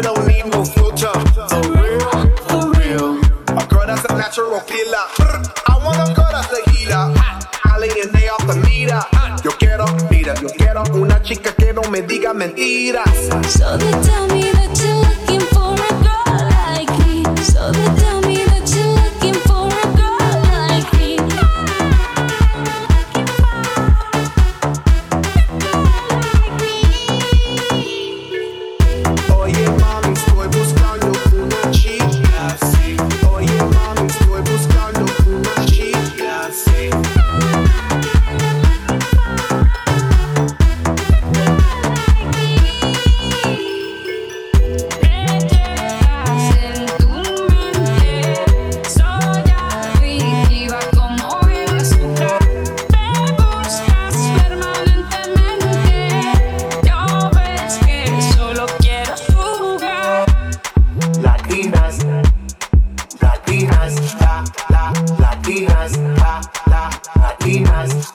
No filter. For real, real. A girl that's natural killer. I want a girl that's a. Alien off the meter. Yo quiero, mira, yo quiero una chica que no me diga mentiras. So they tell me mami, estoy latinas, la, la, latinas, la, la, latinas.